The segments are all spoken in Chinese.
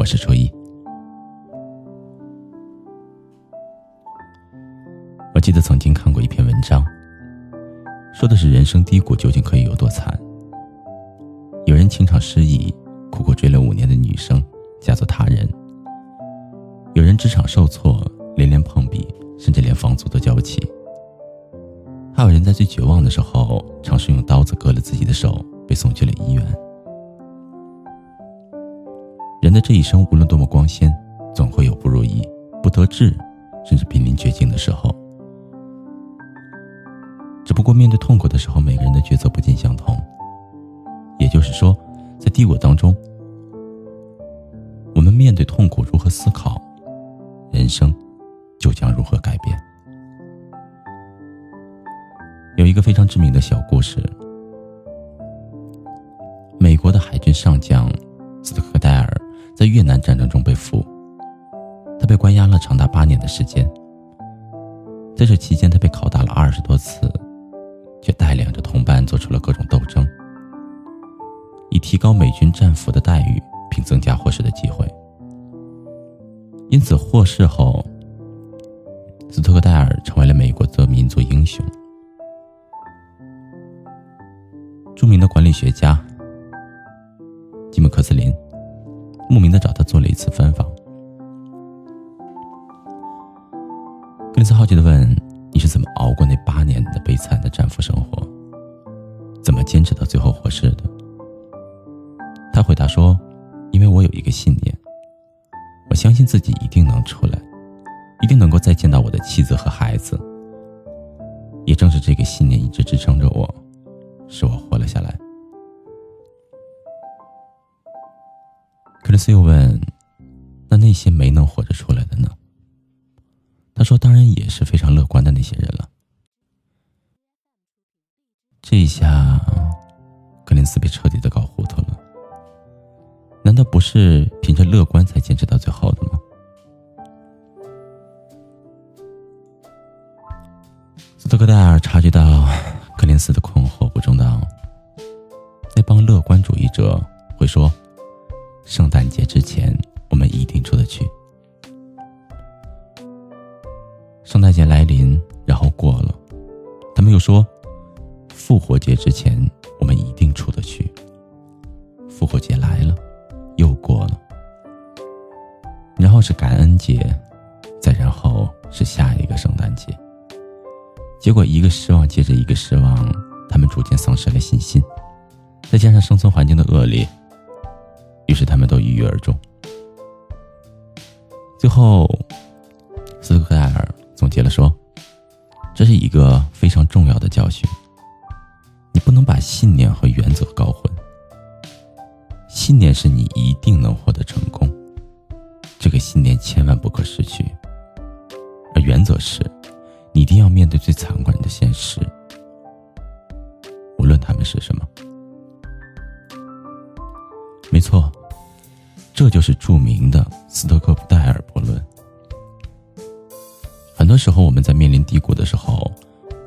我是初一。我记得曾经看过一篇文章，说的是人生低谷究竟可以有多惨。有人情场失意，苦苦追了五年的女生嫁作他人；有人职场受挫，连连碰壁，甚至连房租都交不起；还有人在最绝望的时候，尝试用刀子割了自己的手，被送去了医院。人的这一生，无论多么光鲜，总会有不如意、不得志，甚至濒临绝境的时候。只不过面对痛苦的时候，每个人的抉择不尽相同。也就是说，在低谷当中，我们面对痛苦如何思考，人生就将如何改变。有一个非常知名的小故事：美国的海军上将在越南战争中被俘，他被关押了长达八年的时间。在这期间，他被拷打了二十多次。却带领着同伴做出了各种斗争，以提高美军战俘的待遇，并增加获释的机会。因此，获释后，斯托克戴尔成为了美国的民族英雄。著名的管理学家吉姆·克斯林慕名的找他做了一次专访。格林斯好奇的问。你是怎么熬过那八年的悲惨的战俘生活？怎么坚持到最后获释的？他回答说：“因为我有一个信念，我相信自己一定能出来，一定能够再见到我的妻子和孩子。也正是这个信念一直支撑着我，使我活了下来。”克里斯又问：“那那些没能活着出来的呢？”他说：“当然也是非常乐观的那些人了。”这一下，格林斯被彻底的搞糊涂了。难道不是凭着乐观才坚持到最后的吗？斯特克戴尔察觉到格林斯的困惑，不中道：“那帮乐观主义者会说，圣诞节之前我们一定出得去。”圣诞节来临，然后过了，他们又说：“复活节之前，我们一定出得去。”复活节来了，又过了，然后是感恩节，再然后是下一个圣诞节。结果一个失望接着一个失望，他们逐渐丧失了信心，再加上生存环境的恶劣，于是他们都郁郁而终。最后，斯科盖尔。总结了说，这是一个非常重要的教训。你不能把信念和原则搞混。信念是你一定能获得成功，这个信念千万不可失去；而原则是，你一定要面对最残酷的现实，无论他们是什么。没错，这就是著名的斯托克戴尔伯论。很多时候，我们在面临低谷的时候，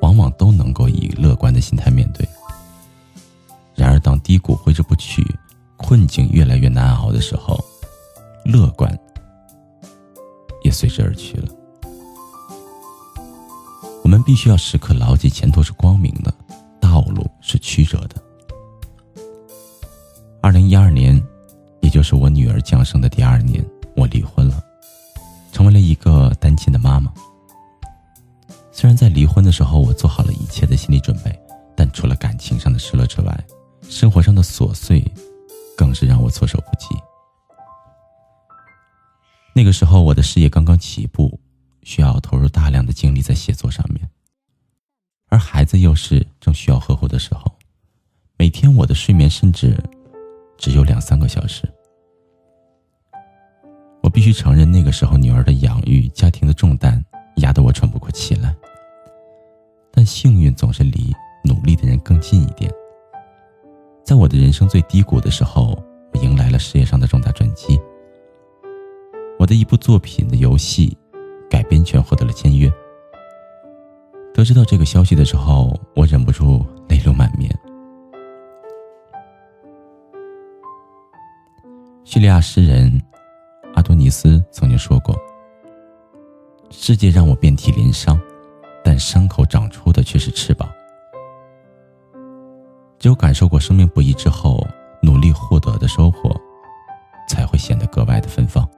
往往都能够以乐观的心态面对。然而，当低谷挥之不去，困境越来越难熬的时候，乐观也随之而去了。我们必须要时刻牢记：前途是光明的，道路是曲折的。二零一二，降生的第二年，我离婚了，成为了一个单亲的妈妈。虽然在离婚的时候，我做好了一切的心理准备，但除了感情上的失落之外，生活上的琐碎，更是让我措手不及。那个时候，我的事业刚刚起步，需要投入大量的精力在写作上面，而孩子又是正需要呵护的时候，每天我的睡眠甚至只有两三个小时。必须承认，那个时候女儿的养育、家庭的重担。压得我喘不过气来，但幸运总是离努力的人更近一点。在我的人生最低谷的时候，我迎来了事业上的重大转机。我的一部作品的游戏改编权获得了签约。得知到这个消息的时候，我忍不住泪流满面。叙利亚诗人斯曾经说过：“世界让我遍体鳞伤，但伤口长出的却是翅膀。”只有感受过生命不易之后，努力获得的收获，才会显得格外的芬芳。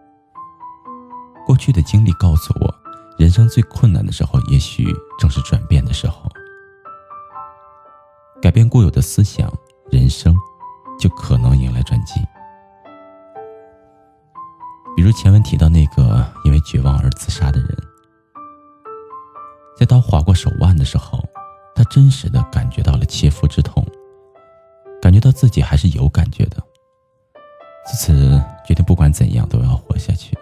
过去的经历告诉我，人生最困难的时候，也许正是转变的时候。改变固有的思想，人生就可能迎来转机。比如前文提到那个因为绝望而自杀的人，在刀划过手腕的时候，他真实的感觉到了切肤之痛。感觉到自己还是有感觉的，自此决定不管怎样都要活下去。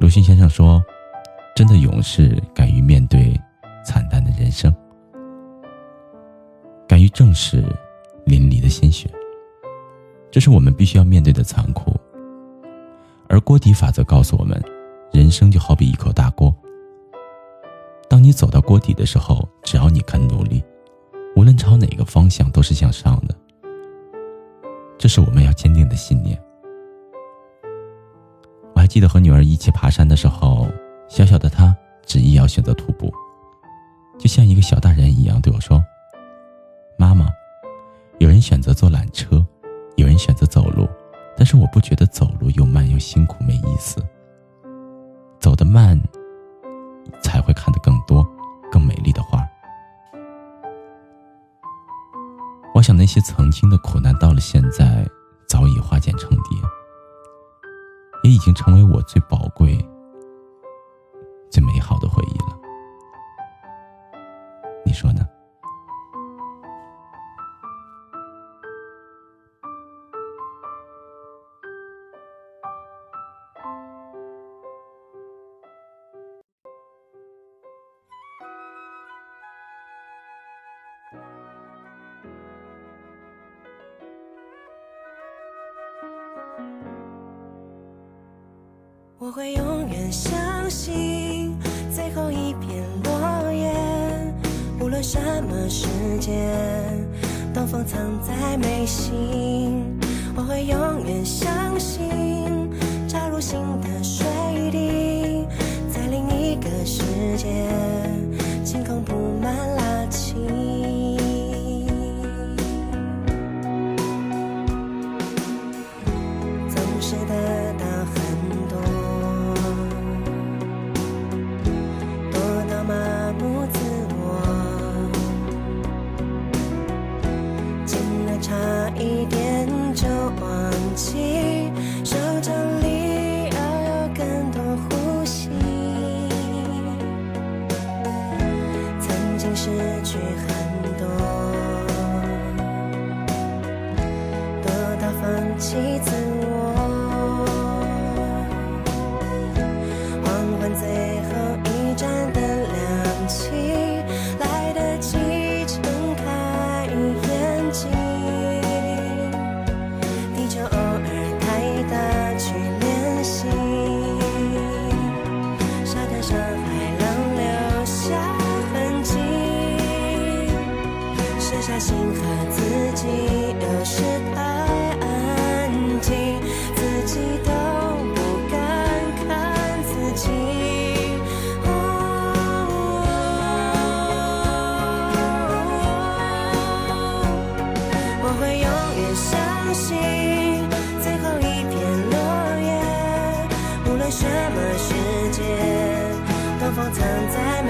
鲁迅先生说：“真的勇士敢于面对惨淡的人生，敢于正视淋漓的鲜血，这是我们必须要面对的残酷。”而锅底法则告诉我们，人生就好比一口大锅，当你走到锅底的时候，只要你肯努力。无论朝哪个方向，都是向上的。这是我们要坚定的信念。我还记得和女儿一起爬山的时候，小小的她执意要选择徒步，就像一个小大人一样对我说：“妈妈，有人选择坐缆车，有人选择，但是我不觉得走路又慢又辛苦没意思。走得慢，才会看得更多、更美丽的花。”我想，那些曾经的苦难，到了现在，早已化茧成蝶，也已经成为我最宝贵、最美好我会永远相信最后一片落叶，无论什么时间，东风藏在眉心。我会永远相信，扎入心的水滴，失去很多，多到放弃自风藏在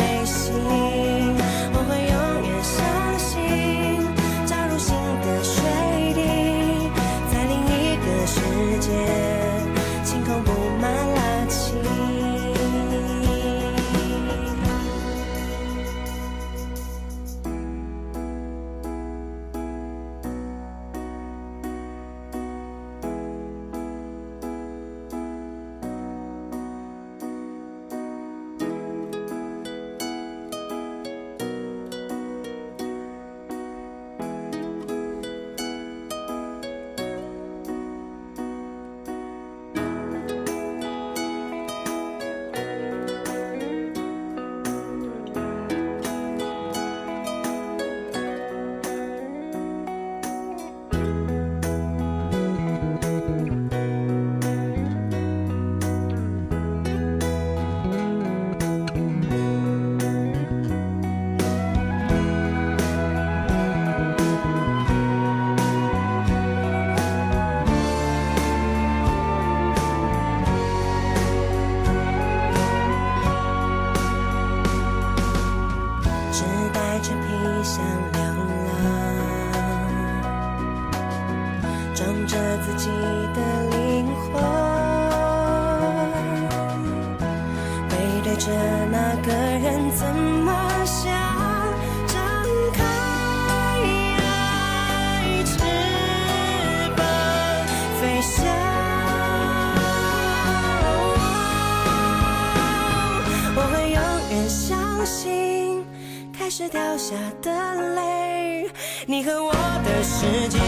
是掉下的泪，你和我的世界，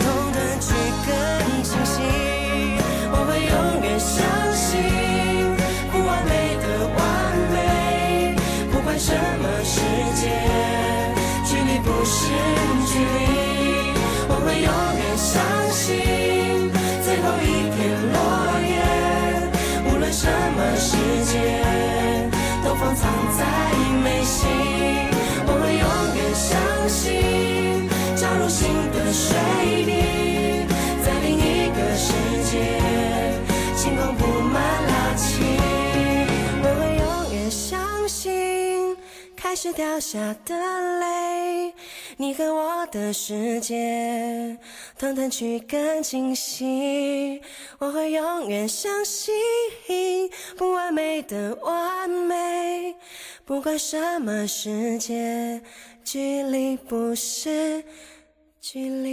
同等去更清晰。我会永远相信，不完美的完美，不管什么世界，距离不是距离。我会永放藏在眉心。我会永远相信，加入新的水滴，在另一个世界，星空布满是掉下的泪，你和我的世界，同等去更清晰。我会永远相信，不完美的完美，不管什么世界，距离不是距离。